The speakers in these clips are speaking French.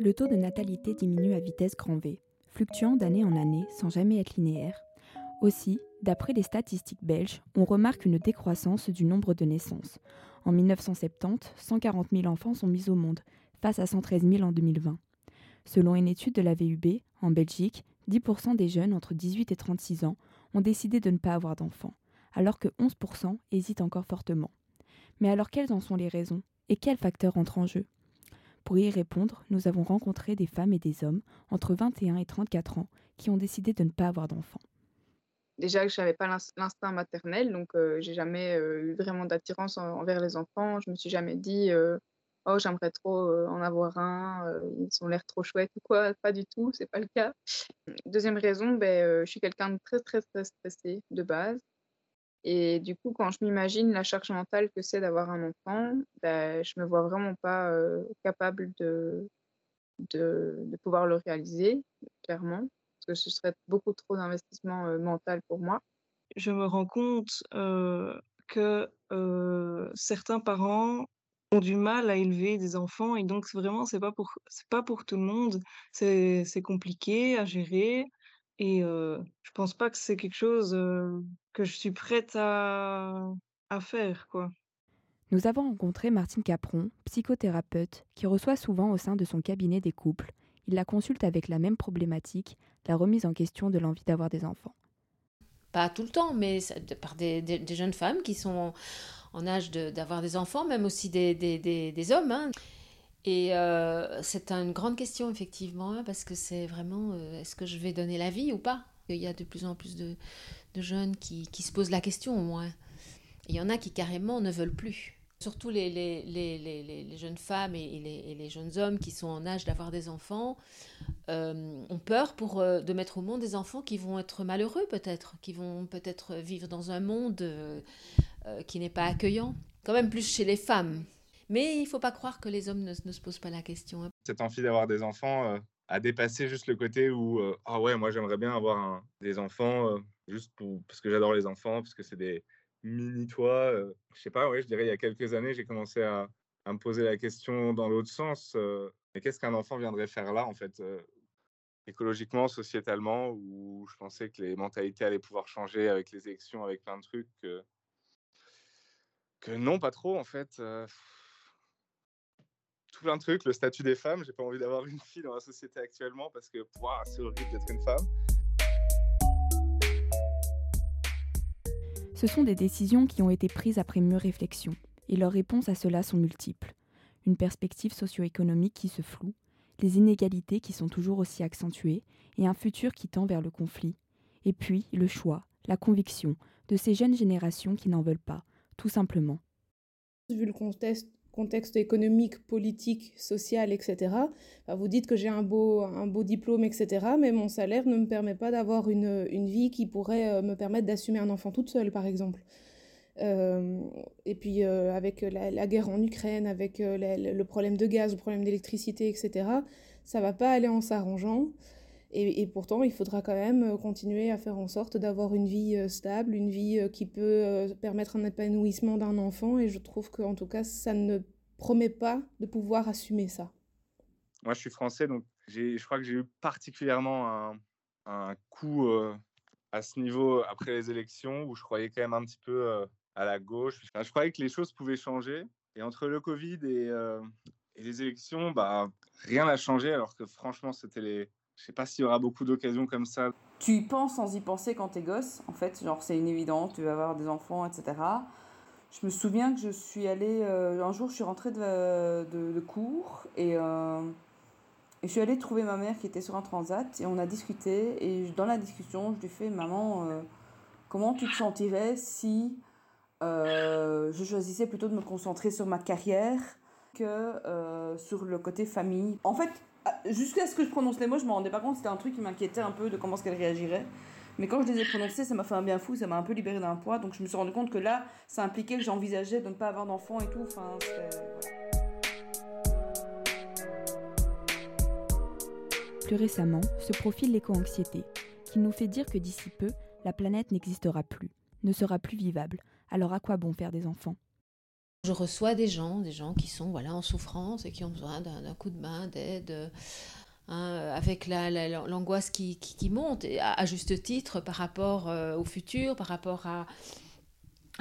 Le taux de natalité diminue à vitesse grand V, fluctuant d'année en année sans jamais être linéaire. Aussi, d'après les statistiques belges, on remarque une décroissance du nombre de naissances. En 1970, 140 000 enfants sont mis au monde, face à 113 000 en 2020. Selon une étude de la VUB, en Belgique, 10% des jeunes entre 18 et 36 ans ont décidé de ne pas avoir d'enfants, alors que 11% hésitent encore fortement. Mais alors quelles en sont les raisons et quels facteurs entrent en jeu? Pour y répondre, nous avons rencontré des femmes et des hommes entre 21 et 34 ans qui ont décidé de ne pas avoir d'enfants. Déjà je n'avais pas l'instinct maternel, donc euh, j'ai jamais euh, eu vraiment d'attirance envers les enfants. Je me suis jamais dit euh, oh j'aimerais trop en avoir un, ils ont l'air trop chouettes ou quoi. Pas du tout, c'est pas le cas. Deuxième raison, ben, je suis quelqu'un de très très très stressé de base. Et du coup, quand je m'imagine la charge mentale que c'est d'avoir un enfant, ben, je me vois vraiment pas capable de, de, pouvoir le réaliser, clairement, parce que ce serait beaucoup trop d'investissement mental pour moi. Je me rends compte que certains parents ont du mal à élever des enfants et donc vraiment c'est pas pas pour tout le monde c'est compliqué à gérer et je pense pas que c'est quelque chose que je suis prête à, à faire, quoi. Nous avons rencontré Martine Capron, psychothérapeute, qui reçoit souvent au sein de son cabinet des couples. Il la consulte avec la même problématique, la remise en question de l'envie d'avoir des enfants. Pas tout le temps, mais par des, des, jeunes femmes qui sont en âge d'avoir des enfants, même aussi des, des hommes. Hein. Et euh, c'est une grande question, effectivement, hein, parce que c'est vraiment euh, est-ce que je vais donner la vie ou pas? Il y a de plus en plus de, jeunes qui, se posent la question, au moins. Il y en a qui carrément ne veulent plus. Surtout les, jeunes femmes et, les, jeunes hommes qui sont en âge d'avoir des enfants euh, ont peur pour, de mettre au monde des enfants qui vont être malheureux, peut-être, qui vont peut-être vivre dans un monde qui n'est pas accueillant. Quand même plus chez les femmes mais il ne faut pas croire que les hommes ne, se posent pas la question. Hein. Cette envie d'avoir des enfants euh, a dépassé juste le côté où euh, ah ouais moi j'aimerais bien avoir des enfants euh, juste pour, parce que j'adore les enfants parce que c'est des mini toits. je sais pas ouais je dirais il y a quelques années j'ai commencé à, à, me poser la question dans l'autre sens. mais qu'est-ce qu'un enfant viendrait faire là en fait écologiquement, sociétalement, où je pensais que les mentalités allaient pouvoir changer avec les élections, avec plein de trucs. Que non, pas trop en fait tout plein de trucs, le statut des femmes. J'ai pas envie d'avoir une fille dans la société actuellement parce que c'est horrible d'être une femme. Ce sont des décisions qui ont été prises après mûre réflexion, et leurs réponses à cela sont multiples. Une perspective socio-économique qui se floue, les inégalités qui sont toujours aussi accentuées, et un futur qui tend vers le conflit. Et puis le choix, la conviction de ces jeunes générations qui n'en veulent pas, tout simplement. Vu le contexte contexte économique, politique, social, etc. vous dites que j'ai un beau, un beau diplôme, etc. Mais mon salaire ne me permet pas d'avoir une, une, vie qui pourrait euh, me permettre d'assumer un enfant toute seule, par exemple. Euh, et puis euh, avec la, guerre en Ukraine, avec le problème de gaz, le problème d'électricité, etc., ça va pas aller en s'arrangeant. Et, pourtant, il faudra quand même continuer à faire en sorte d'avoir une vie stable, une vie qui peut permettre un épanouissement d'un enfant. Et je trouve qu'en tout cas, ça ne promet pas de pouvoir assumer ça. Moi, je suis français, donc je crois que j'ai eu particulièrement un, un coup à ce niveau après les élections où je croyais quand même un petit peu à la gauche. je croyais que les choses pouvaient changer. Et entre le Covid et, et les élections, bah, rien n'a changé, alors que franchement, c'était les, je sais pas s'il y aura beaucoup d'occasions comme ça. Tu y penses sans y penser quand t'es gosse, en fait, genre c'est une évidence, tu vas avoir des enfants, etc. Je me souviens que je suis allée, euh, un jour je suis rentrée de, de, cours et, euh, et, je suis allée trouver ma mère qui était sur un transat et on a discuté et dans la discussion je lui fais maman euh, comment tu te sentirais si je choisissais plutôt de me concentrer sur ma carrière que sur le côté famille. En fait, jusqu'à ce que je prononce les mots, je me rendais pas compte, c'était un truc qui m'inquiétait un peu de comment est-ce qu'elle réagirait. Mais quand je les ai prononcés, ça m'a fait un bien fou, ça m'a un peu libéré d'un poids. Donc je me suis rendu compte que là, ça impliquait que j'envisageais de ne pas avoir d'enfant et tout. Enfin, Plus récemment, se profile l'éco-anxiété, qui nous fait dire que d'ici peu, la planète n'existera plus, ne sera plus vivable. Alors à quoi bon faire des enfants? Je reçois des gens, des gens qui sont voilà en souffrance et qui ont besoin d'un coup de main, d'aide. Hein, avec l'angoisse qui, monte, à, juste titre par rapport euh, au futur, par rapport à,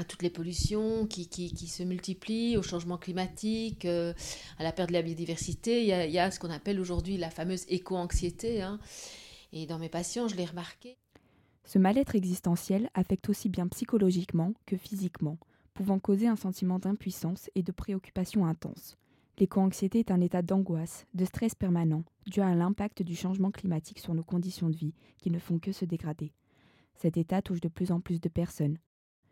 toutes les pollutions qui, se multiplient, au changement climatique, euh, à la perte de la biodiversité. Il y a, il y a ce qu'on appelle aujourd'hui la fameuse éco-anxiété. Hein. Et dans mes patients, je l'ai remarqué. Ce mal-être existentiel affecte aussi bien psychologiquement que physiquement, pouvant causer un sentiment d'impuissance et de préoccupation intense. L'éco-anxiété est un état d'angoisse, de stress permanent, dû à l'impact du changement climatique sur nos conditions de vie, qui ne font que se dégrader. Cet état touche de plus en plus de personnes.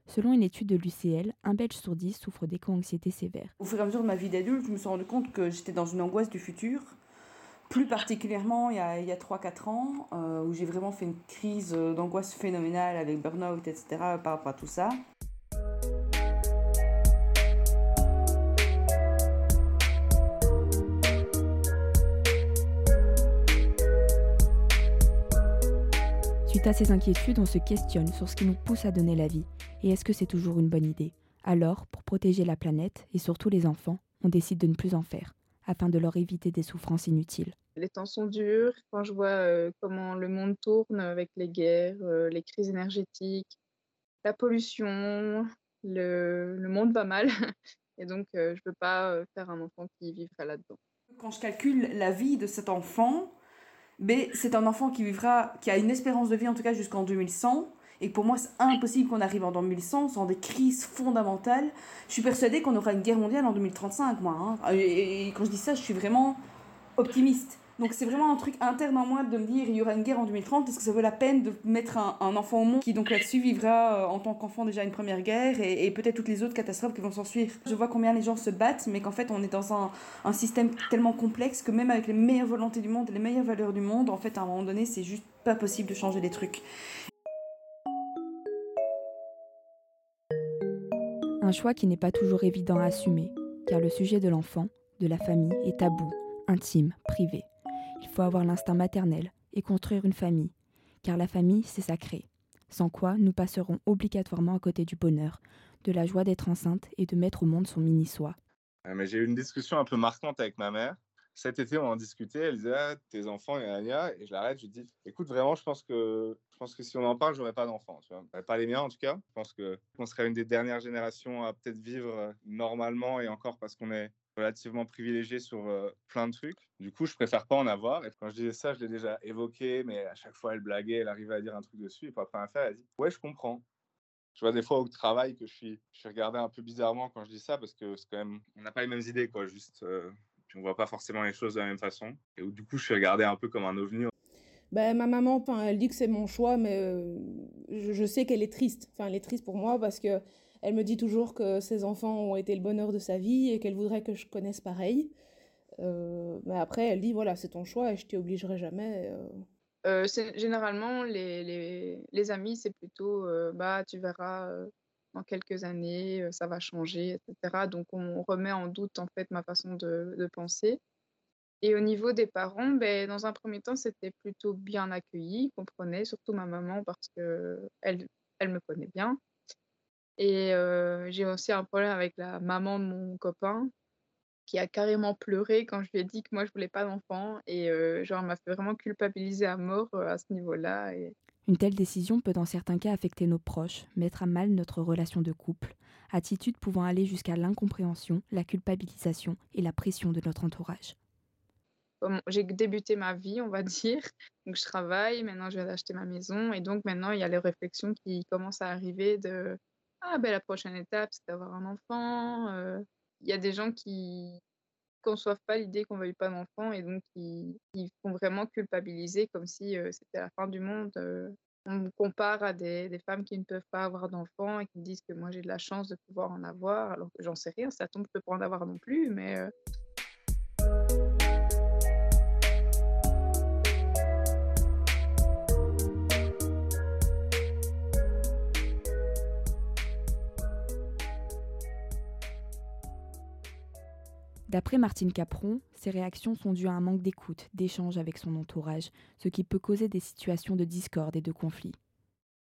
Selon une étude de l'UCL, un Belge sur dix souffre d'éco-anxiété sévère. Au fur et à mesure de ma vie d'adulte, je me suis rendu compte que j'étais dans une angoisse du futur, plus particulièrement il y a, a 3-4 ans, euh, où j'ai vraiment fait une crise d'angoisse phénoménale avec burn-out, etc., par rapport à tout ça. Suite à ces inquiétudes, on se questionne sur ce qui nous pousse à donner la vie, et est-ce que c'est toujours une bonne idée? Alors, pour protéger la planète, et surtout les enfants, on décide de ne plus en faire, afin de leur éviter des souffrances inutiles. Les temps sont durs, quand je vois euh, comment le monde tourne avec les guerres, euh, les crises énergétiques, la pollution, le, monde va mal, et donc euh, je ne peux pas faire un enfant qui vivrait là-dedans. Quand je calcule la vie de cet enfant, mais c'est un enfant qui vivra, qui a une espérance de vie en tout cas jusqu'en 2100. Et pour moi, c'est impossible qu'on arrive en 2100 sans des crises fondamentales. Je suis persuadée qu'on aura une guerre mondiale en 2035, moi. Hein. et, quand je dis ça, je suis vraiment optimiste. Donc c'est vraiment un truc interne en moi de me dire il y aura une guerre en 2030, est-ce que ça vaut la peine de mettre un, enfant au monde qui donc là-dessus vivra euh, en tant qu'enfant déjà une première guerre et, peut-être toutes les autres catastrophes qui vont s'en suivre. Je vois combien les gens se battent, mais qu'en fait on est dans un, un, système tellement complexe que même avec les meilleures volontés du monde et les meilleures valeurs du monde, en fait à un moment donné c'est juste pas possible de changer les trucs. Un choix qui n'est pas toujours évident à assumer, car le sujet de l'enfant, de la famille est tabou, intime, privé. Il faut avoir l'instinct maternel et construire une famille, car la famille, c'est sacré, sans quoi nous passerons obligatoirement à côté du bonheur, de la joie d'être enceinte et de mettre au monde son mini-soi. Mais j'ai eu une discussion un peu marquante avec ma mère. Cet été, on en discutait. Elle disait ah, Tes enfants, et Anya. Et je l'arrête. Je lui dis Écoute, vraiment, je pense que, je pense que si on en parle, j'aurais pas d'enfants. Pas les miens, en tout cas. Je pense qu'on serait une des dernières générations à peut-être vivre normalement et encore parce qu'on est relativement privilégié sur euh, plein de trucs. Du coup, je préfère pas en avoir. Et quand je disais ça, je l'ai déjà évoqué, mais à chaque fois, elle blaguait, elle arrivait à dire un truc dessus. Et puis après, elle a dit Ouais, je comprends. Je vois des fois au travail que je suis, je suis regardé un peu bizarrement quand je dis ça parce que c'est quand même, on n'a pas les mêmes idées, quoi. Juste, euh, puis on voit pas forcément les choses de la même façon. Et du coup, je suis regardé un peu comme un ovni. Ben, ma maman, elle dit que c'est mon choix, mais euh, je, je, sais qu'elle est triste. Enfin, elle est triste pour moi parce que elle me dit toujours que ses enfants ont été le bonheur de sa vie et qu'elle voudrait que je connaisse pareil. Euh, mais après, elle dit voilà, c'est ton choix et je t'y obligerai jamais. Euh. Euh, généralement, les, les, les amis, c'est plutôt bah, tu verras dans quelques années, ça va changer, etc. Donc, on remet en doute en fait ma façon de, de penser. Et au niveau des parents, ben, dans un premier temps, c'était plutôt bien accueilli, ils comprenaient, surtout ma maman parce que elle, elle me connaît bien. Et j'ai aussi un problème avec la maman de mon copain qui a carrément pleuré quand je lui ai dit que moi je voulais pas d'enfant et genre m'a fait vraiment culpabiliser à mort à ce niveau-là et Une telle décision peut dans certains cas affecter nos proches, mettre à mal notre relation de couple, attitude pouvant aller jusqu'à l'incompréhension, la culpabilisation et la pression de notre entourage. J'ai débuté ma vie, on va dire. Donc, je travaille. Maintenant, je viens d'acheter ma maison. Et donc, maintenant, il y a les réflexions qui commencent à arriver de ah ben la prochaine étape, c'est d'avoir un enfant. Il y a des gens qui conçoivent pas l'idée qu'on veuille pas d'enfant et donc qui, font vraiment culpabiliser comme si c'était la fin du monde. on me compare à des, femmes qui ne peuvent pas avoir d'enfants et qui disent que moi j'ai de la chance de pouvoir en avoir, alors que j'en sais rien, ça tombe, je peux pas en avoir non plus, mais D'après Martine Capron, ces réactions sont dues à un manque d'écoute, d'échange avec son entourage, ce qui peut causer des situations de discorde et de conflit.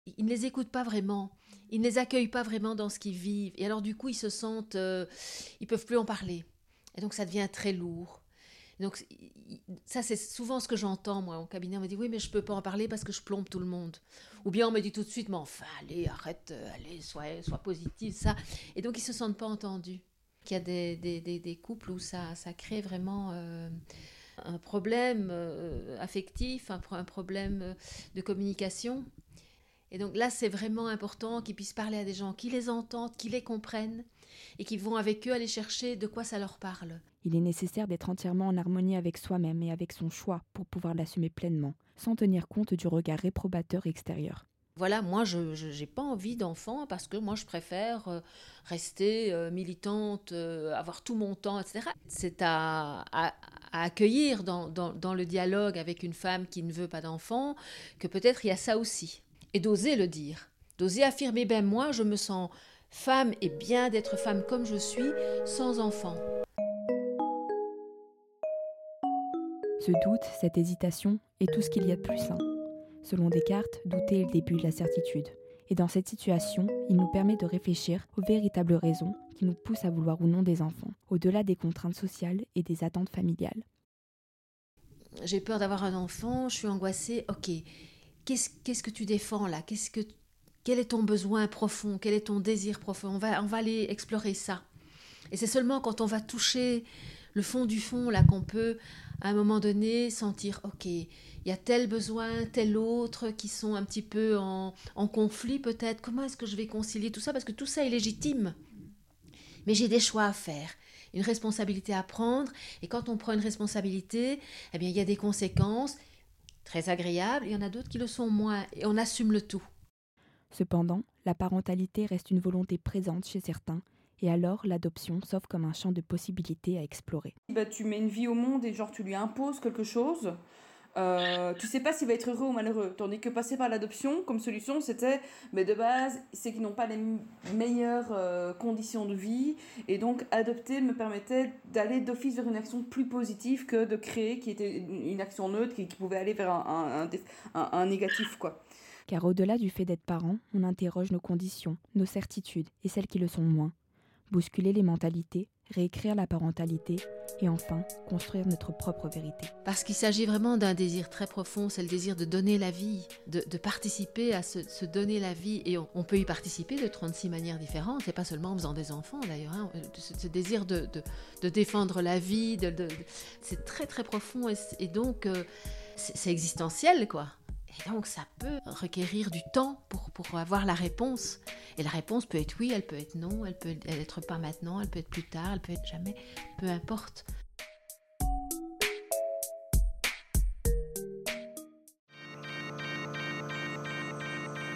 ils ne les écoutent pas vraiment. Ils ne les accueillent pas vraiment dans ce qu'ils vivent. Et alors, du coup, ils se sentent. Euh, ils peuvent plus en parler. Et donc, ça devient très lourd. donc, ça, c'est souvent ce que j'entends, moi, au cabinet. On me dit Oui, mais je peux pas en parler parce que je plombe tout le monde. Ou bien on me dit tout de suite Mais enfin, allez, arrête, euh, allez, sois, sois positive, ça. Et donc, ils se sentent pas entendus. Il y a des, couples où ça, ça crée vraiment. Euh, un problème affectif, un, un problème de communication. Et donc là, c'est vraiment important qu'ils puissent parler à des gens qui les entendent, qui les comprennent et qui vont avec eux aller chercher de quoi ça leur parle. Il est nécessaire d'être entièrement en harmonie avec soi-même et avec son choix pour pouvoir l'assumer pleinement, sans tenir compte du regard réprobateur extérieur. Voilà, moi, je n'ai pas envie d'enfant parce que moi, je préfère euh, rester euh, militante, euh, avoir tout mon temps, etc. C'est à, accueillir dans, le dialogue avec une femme qui ne veut pas d'enfant que peut-être il y a ça aussi et d'oser le dire, d'oser affirmer ben moi je me sens femme et bien d'être femme comme je suis sans enfant. Ce doute, cette hésitation est tout ce qu'il y a de plus. Selon Descartes, douter est le début de la certitude. Et dans cette situation, il nous permet de réfléchir aux véritables raisons qui nous poussent à vouloir ou non des enfants, au-delà des contraintes sociales et des attentes familiales. J'ai peur d'avoir un enfant, je suis angoissée, ok qu'est-ce que tu défends là? Qu'est-ce que quel est ton besoin profond? Quel est ton désir profond? On va on va aller explorer ça. Et c'est seulement quand on va toucher le fond du fond là qu'on peut à un moment donné sentir ok il y a tel besoin tel autre qui sont un petit peu en, en conflit peut-être. Comment est-ce que je vais concilier tout ça? Parce que tout ça est légitime. Mais j'ai des choix à faire. Une responsabilité à prendre. Et quand on prend une responsabilité eh bien il y a des conséquences très agréables, il y en a d'autres qui le sont moins, et on assume le tout. Cependant, la parentalité reste une volonté présente chez certains, et alors l'adoption s'offre comme un champ de possibilités à explorer. Bah, tu mets une vie au monde et genre tu lui imposes quelque chose, euh, tu sais pas s'il va être heureux ou malheureux. Tandis que passer par l'adoption comme solution, c'était, mais de base, c'est qu'ils n'ont pas les meilleures euh, conditions de vie. Et donc, adopter me permettait d'aller d'office vers une action plus positive que de créer, qui était une action neutre, qui, pouvait aller vers un, un, un négatif, quoi. Car au-delà du fait d'être parent, on interroge nos conditions, nos certitudes et celles qui le sont moins. Bousculer les mentalités, réécrire la parentalité et enfin construire notre propre vérité. Parce qu'il s'agit vraiment d'un désir très profond, c'est le désir de donner la vie, de, participer à se, donner la vie. Et on, peut y participer de 36 manières différentes, et pas seulement en faisant des enfants d'ailleurs. Hein. Ce, désir de, défendre la vie, c'est très très profond et, donc euh, c'est existentiel quoi. Et donc, ça peut requérir du temps pour, pour avoir la réponse. Et la réponse peut être oui, elle peut être non, elle peut être pas maintenant, elle peut être plus tard, elle peut être jamais, peu importe.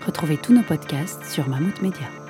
Retrouvez tous nos podcasts sur Mammouth Media.